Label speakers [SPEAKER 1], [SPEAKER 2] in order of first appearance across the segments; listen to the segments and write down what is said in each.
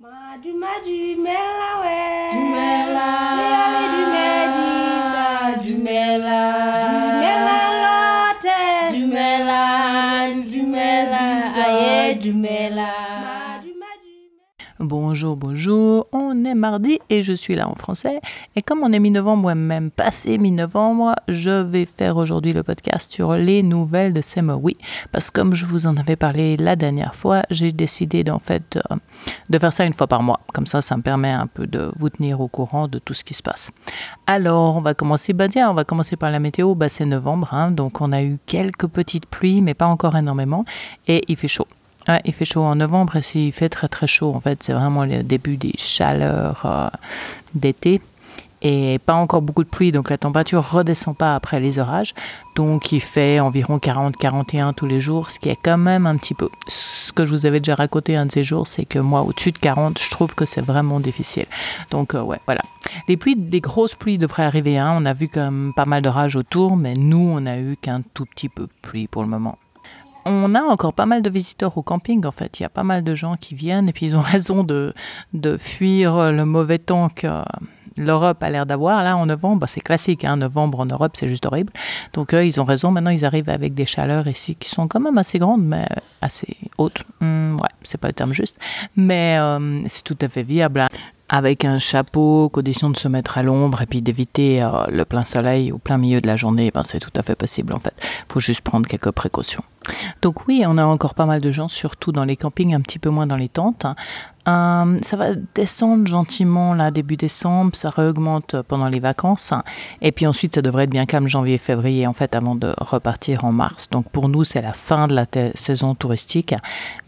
[SPEAKER 1] Maduma dumela ouais.
[SPEAKER 2] Dumela.
[SPEAKER 1] Du mela.
[SPEAKER 2] Du
[SPEAKER 1] mela, lote.
[SPEAKER 2] Dumela. Dumela.
[SPEAKER 1] du mela.
[SPEAKER 3] Bonjour, bonjour, on est mardi et je suis là en français. Et comme on est mi-novembre, ou même passé mi-novembre, je vais faire aujourd'hui le podcast sur les nouvelles de Semo. Oui, parce que comme je vous en avais parlé la dernière fois, j'ai décidé d'en fait euh, de faire ça une fois par mois. Comme ça, ça me permet un peu de vous tenir au courant de tout ce qui se passe. Alors, on va commencer, bah tiens, on va commencer par la météo. Bah, c'est novembre, hein, donc on a eu quelques petites pluies, mais pas encore énormément, et il fait chaud. Il fait chaud en novembre et s'il fait très très chaud, en fait, c'est vraiment le début des chaleurs euh, d'été et pas encore beaucoup de pluie, donc la température redescend pas après les orages. Donc il fait environ 40-41 tous les jours, ce qui est quand même un petit peu. Ce que je vous avais déjà raconté un de ces jours, c'est que moi, au-dessus de 40, je trouve que c'est vraiment difficile. Donc euh, ouais, voilà. Les pluies, des grosses pluies devraient arriver. Hein. On a vu comme pas mal d'orages autour, mais nous, on a eu qu'un tout petit peu de pluie pour le moment on a encore pas mal de visiteurs au camping en fait. Il y a pas mal de gens qui viennent et puis ils ont raison de, de fuir le mauvais temps que l'Europe a l'air d'avoir. Là en novembre, bah, c'est classique, hein. novembre en Europe c'est juste horrible. Donc eux, ils ont raison. Maintenant ils arrivent avec des chaleurs ici qui sont quand même assez grandes mais assez hautes. Hum, ouais, c'est pas le terme juste. Mais euh, c'est tout à fait viable. hein avec un chapeau, condition de se mettre à l'ombre et puis d'éviter euh, le plein soleil au plein milieu de la journée, ben, c'est tout à fait possible en fait. Faut juste prendre quelques précautions. Donc oui, on a encore pas mal de gens, surtout dans les campings, un petit peu moins dans les tentes. Euh, ça va descendre gentiment là début décembre, ça réaugmente pendant les vacances et puis ensuite ça devrait être bien calme janvier février en fait avant de repartir en mars. Donc pour nous c'est la fin de la saison touristique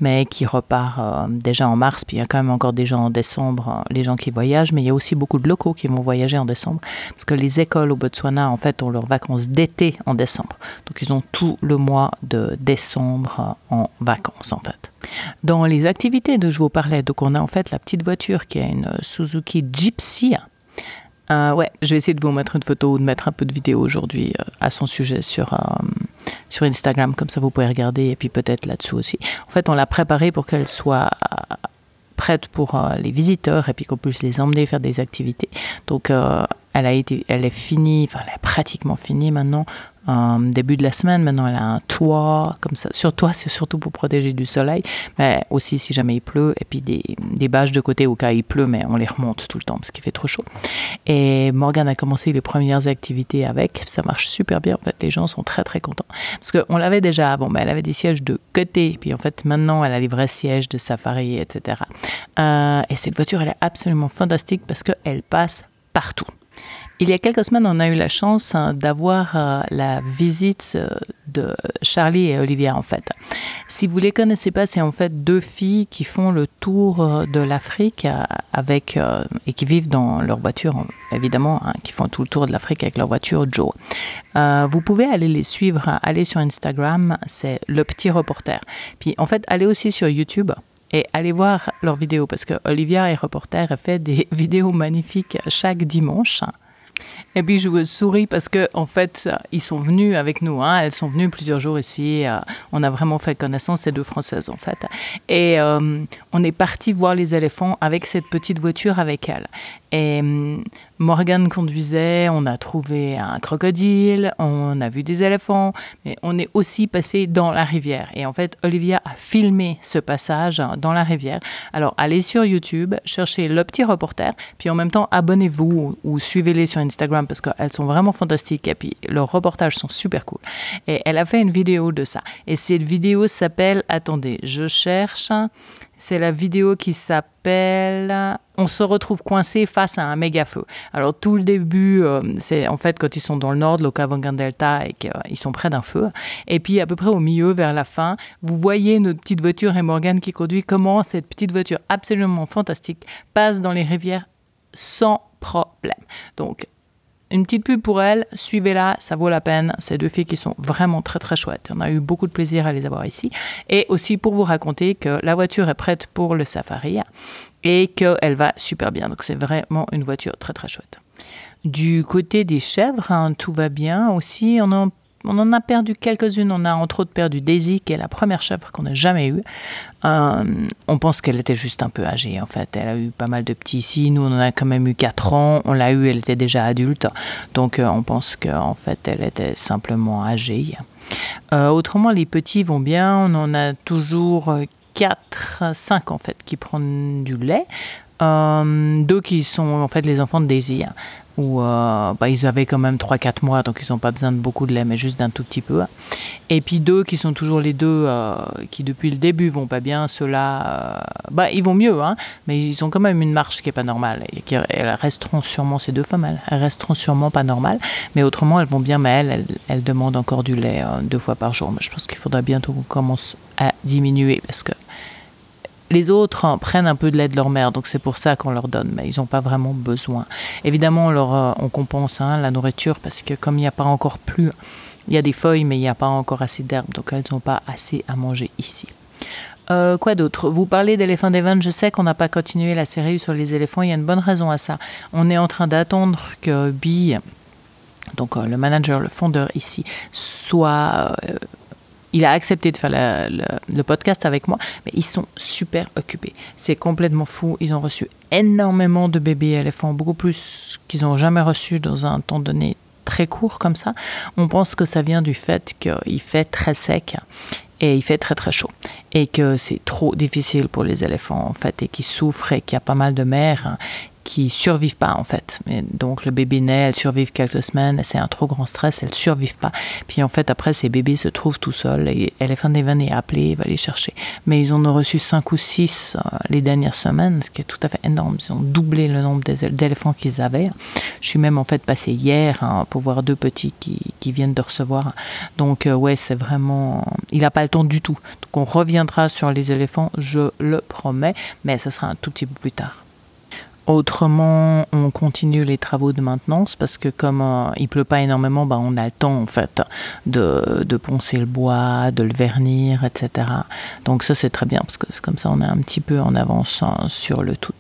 [SPEAKER 3] mais qui repart euh, déjà en mars puis il y a quand même encore des gens en décembre, euh, les gens qui voyagent mais il y a aussi beaucoup de locaux qui vont voyager en décembre parce que les écoles au Botswana en fait ont leurs vacances d'été en décembre. Donc ils ont tout le mois de décembre en vacances en fait. Dans les activités dont je vous parlais, donc on a en fait la petite voiture qui est une Suzuki Gypsy. Euh, ouais, je vais essayer de vous mettre une photo ou de mettre un peu de vidéo aujourd'hui euh, à son sujet sur, euh, sur Instagram, comme ça vous pouvez regarder et puis peut-être là-dessous aussi. En fait, on l'a préparée pour qu'elle soit prête pour les visiteurs et puis qu'on puisse les emmener faire des activités. Donc, elle a été, elle est finie, enfin, elle est pratiquement finie maintenant. Euh, début de la semaine, maintenant elle a un toit, comme ça. Sur toit, c'est surtout pour protéger du soleil, mais aussi si jamais il pleut, et puis des, des bâches de côté au cas où il pleut, mais on les remonte tout le temps parce qu'il fait trop chaud. Et Morgane a commencé les premières activités avec, ça marche super bien, en fait, les gens sont très très contents. Parce qu'on l'avait déjà avant, mais elle avait des sièges de côté, puis en fait maintenant elle a les vrais sièges de safari, etc. Euh, et cette voiture, elle est absolument fantastique parce qu'elle passe partout. Il y a quelques semaines, on a eu la chance hein, d'avoir euh, la visite euh, de Charlie et Olivia, en fait. Si vous les connaissez pas, c'est en fait deux filles qui font le tour euh, de l'Afrique avec et qui vivent dans leur voiture, évidemment, hein, qui font tout le tour de l'Afrique avec leur voiture Joe. Vous pouvez aller les suivre, hein, aller sur Instagram, c'est le petit reporter. Puis en fait, allez aussi sur YouTube et allez voir leurs vidéos parce que Olivia est reporter, elle fait des vidéos magnifiques chaque dimanche. Et puis je vous souris parce que en fait ils sont venus avec nous. Hein. Elles sont venues plusieurs jours ici. Euh, on a vraiment fait connaissance ces deux Françaises en fait. Et euh, on est parti voir les éléphants avec cette petite voiture avec elles. Et Morgane conduisait, on a trouvé un crocodile, on a vu des éléphants, mais on est aussi passé dans la rivière. Et en fait, Olivia a filmé ce passage dans la rivière. Alors, allez sur YouTube, cherchez le petit reporter, puis en même temps, abonnez-vous ou, ou suivez-les sur Instagram parce qu'elles sont vraiment fantastiques et puis leurs reportages sont super cool. Et elle a fait une vidéo de ça. Et cette vidéo s'appelle, attendez, je cherche. C'est la vidéo qui s'appelle On se retrouve coincé face à un méga feu. Alors tout le début, euh, c'est en fait quand ils sont dans le nord de l'Okavangan Delta et qu'ils sont près d'un feu. Et puis à peu près au milieu, vers la fin, vous voyez notre petite voiture et Morgane qui conduit comment cette petite voiture absolument fantastique passe dans les rivières sans problème. Donc une petite pub pour elle, suivez-la, ça vaut la peine. Ces deux filles qui sont vraiment très très chouettes. On a eu beaucoup de plaisir à les avoir ici. Et aussi pour vous raconter que la voiture est prête pour le safari et qu'elle va super bien. Donc c'est vraiment une voiture très très chouette. Du côté des chèvres, hein, tout va bien aussi. On on en a perdu quelques-unes. On a entre autres perdu Daisy, qui est la première chèvre qu'on n'a jamais eue. Euh, on pense qu'elle était juste un peu âgée, en fait. Elle a eu pas mal de petits ici. Nous, on en a quand même eu 4 ans. On l'a eue, elle était déjà adulte. Donc, euh, on pense qu'en fait, elle était simplement âgée. Euh, autrement, les petits vont bien. On en a toujours 4, 5 en fait, qui prennent du lait. deux qui sont en fait les enfants de Daisy où euh, bah, ils avaient quand même 3-4 mois, donc ils n'ont pas besoin de beaucoup de lait, mais juste d'un tout petit peu. Et puis deux qui sont toujours les deux euh, qui depuis le début vont pas bien, ceux-là, euh, bah, ils vont mieux, hein, mais ils ont quand même une marche qui est pas normale. Et qui, elles resteront sûrement, ces deux femmes, elles, resteront sûrement pas normales, mais autrement elles vont bien, mais elles, elles, demandent encore du lait deux fois par jour. Mais je pense qu'il faudra bientôt qu'on commence à diminuer parce que les autres prennent un peu de lait de leur mère, donc c'est pour ça qu'on leur donne, mais ils n'ont pas vraiment besoin. Évidemment, on, leur, euh, on compense hein, la nourriture parce que comme il n'y a pas encore plus, il y a des feuilles, mais il n'y a pas encore assez d'herbes, donc elles n'ont pas assez à manger ici. Euh, quoi d'autre? Vous parlez d'éléphants d'Evan, je sais qu'on n'a pas continué la série sur les éléphants, il y a une bonne raison à ça. On est en train d'attendre que Bee, donc euh, le manager, le fondeur ici, soit il a accepté de faire le, podcast avec moi, mais ils sont super occupés. C'est complètement fou. Ils ont reçu énormément de bébés éléphants, beaucoup plus qu'ils n'ont jamais reçu dans un temps donné très court comme ça. On pense que ça vient du fait qu'il fait très sec et il fait très très chaud et que c'est trop difficile pour les éléphants en fait et qu'ils souffrent et qu'il y a pas mal de mères qui survivent pas en fait. Donc le bébé naît, elles survivent quelques semaines, c'est un trop grand stress, elles survivent pas. Puis en fait après ces bébés se trouvent tout seuls et Elephant Evan est appelé, il va les chercher. Mais ils en ont reçu 5 ou 6 euh, les dernières semaines, ce qui est tout à fait énorme. Ils ont doublé le nombre d'éléphants qu'ils avaient. Je suis même en fait passé hier hein, pour voir deux petits qui, qui, viennent de recevoir. Donc euh, ouais c'est vraiment... Il n'a pas le temps du tout. Donc on reviendra sur les éléphants, je le promets, mais ce sera un tout petit peu plus tard. Autrement, on continue les travaux de maintenance parce que comme euh, il pleut pas énormément, bah, on a le temps en fait de, poncer le bois, de le vernir, etc. Donc ça c'est très bien parce que c'est comme ça on est un petit peu en avance hein, sur le tout.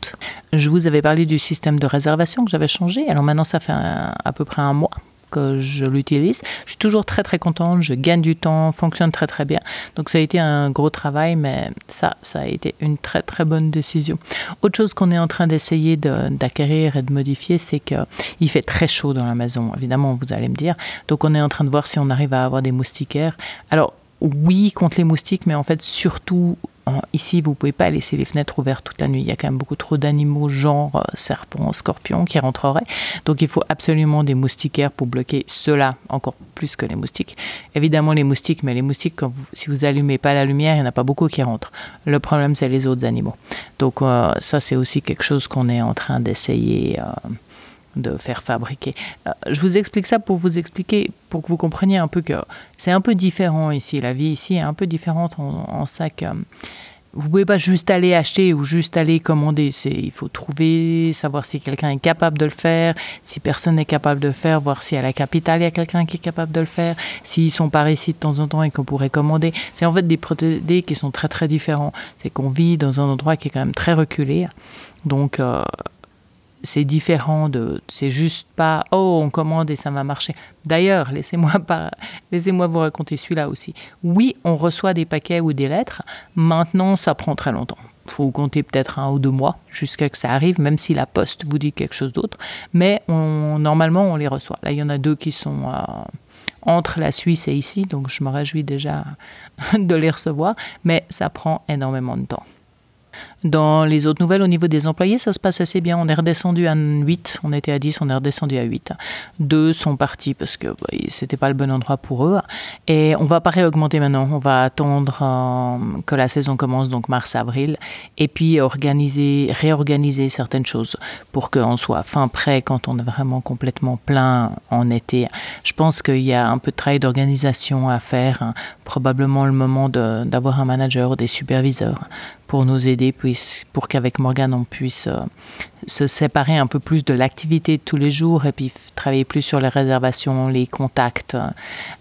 [SPEAKER 3] Je vous avais parlé du système de réservation que j'avais changé. Alors maintenant ça fait à peu près un mois que je l'utilise. Je suis toujours très très contente, je gagne du temps, fonctionne très très bien. Donc ça a été un gros travail, mais ça, ça a été une très très bonne décision. Autre chose qu'on est en train d'essayer d'acquérir et de modifier, c'est qu'il fait très chaud dans la maison, évidemment, vous allez me dire. Donc on est en train de voir si on arrive à avoir des moustiquaires. Alors oui contre les moustiques, mais en fait surtout ici, vous pouvez pas laisser les fenêtres ouvertes toute la nuit. Il y a quand même beaucoup trop d'animaux, genre euh, serpents, scorpions, qui rentreraient. Donc il faut absolument des moustiquaires pour bloquer cela encore plus que les moustiques. Évidemment les moustiques, mais les moustiques, quand si vous allumez pas la lumière, il n'y en a pas beaucoup qui rentrent. Le problème, c'est les autres animaux. Donc euh, ça, c'est aussi quelque chose qu'on est en train d'essayer. Euh, de faire fabriquer. Euh, je vous explique ça pour vous expliquer, pour que vous compreniez un peu que c'est un peu différent ici. La vie ici est un peu différente en, en ça que vous pouvez pas juste aller acheter ou juste aller commander. C'est, il faut trouver, savoir si quelqu'un est capable de le faire, si personne n'est capable de le faire, voir si à la capitale il y a quelqu'un qui est capable de le faire, s'ils sont par ici de temps en temps et qu'on pourrait commander. C'est en fait des procédés qui sont très très différents. C'est qu'on vit dans un endroit qui est quand même très reculé. Donc, euh, c'est différent de c'est juste pas oh on commande et ça va marcher. D'ailleurs, laissez-moi pas laissez-moi vous raconter celui-là aussi. Oui, on reçoit des paquets ou des lettres. Maintenant, ça prend très longtemps. Faut compter peut-être un ou deux mois jusqu'à ce que ça arrive, même si la poste vous dit quelque chose d'autre. Mais on, normalement, on les reçoit. Là, il y en a deux qui sont euh, entre la Suisse et ici, donc je me réjouis déjà de les recevoir. Mais ça prend énormément de temps. Dans les autres nouvelles, au niveau des employés, ça se passe assez bien. On est redescendu à 8, on était à 10, on est redescendu à 8. Deux sont partis parce que bah, c'était pas le bon endroit pour eux. Et on va pas réaugmenter maintenant. On va attendre euh, que la saison commence, donc mars-avril, et puis organiser, réorganiser certaines choses pour qu'on soit fin prêt quand on est vraiment complètement plein en été. Je pense qu'il y a un peu de travail d'organisation à faire. Probablement le moment d'avoir un manager des superviseurs pour nous aider, puis pour qu'avec Morgane, on puisse euh, se séparer un peu plus de l'activité de tous les jours et puis travailler plus sur les réservations, les contacts euh,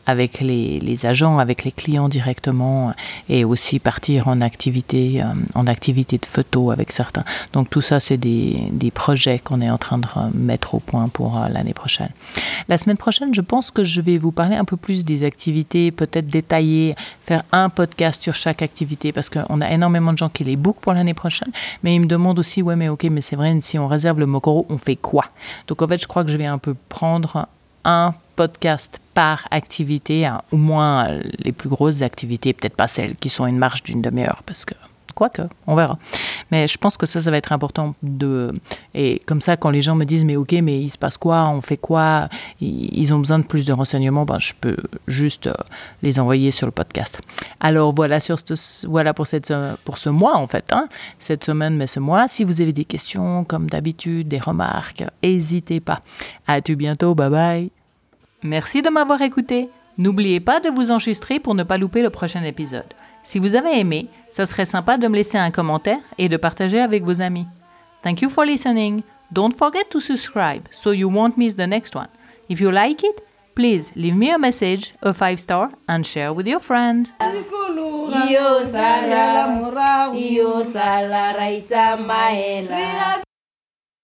[SPEAKER 3] avec les, agents, avec les clients directement et aussi partir en activité, euh, en activité de photo avec certains. Donc tout ça, c'est des, des projets qu'on est en train de euh, mettre au point pour euh, l'année prochaine. La semaine prochaine, je pense que je vais vous parler un peu plus des activités, peut-être détailler, faire un podcast sur chaque activité parce qu'on a énormément de gens qui les bookent pour l'année prochaine, mais ils me demandent aussi, ouais, mais ok, mais c'est vrai, si on réserve le Mokoro, on fait quoi? Donc en fait, je crois que je vais un peu prendre un podcast par activité, hein, au moins euh, les plus grosses activités, peut-être pas celles qui sont une marche d'une demi-heure, parce que quoique, on verra. Mais je pense que ça, ça va être important de... Et comme ça, quand les gens me disent, mais ok, mais il se passe quoi, on fait quoi, ils ont besoin de plus de renseignements, ben, je peux juste euh, les envoyer sur le podcast. Alors voilà, sur ce, voilà pour, cette, euh, pour ce mois, en fait, hein, cette semaine, mais ce mois. Si vous avez des questions, comme d'habitude, des remarques, n'hésitez pas. À tout bientôt, bye bye. Merci de m'avoir écouté. N'oubliez pas de vous enregistrer pour ne pas louper le prochain épisode. Si vous avez aimé, ça serait sympa de me laisser un commentaire et de partager avec vos amis. Thank you for listening. Don't forget to subscribe so you won't miss the next one. If you like it, please leave me a message, a 5 star, and share with your friend.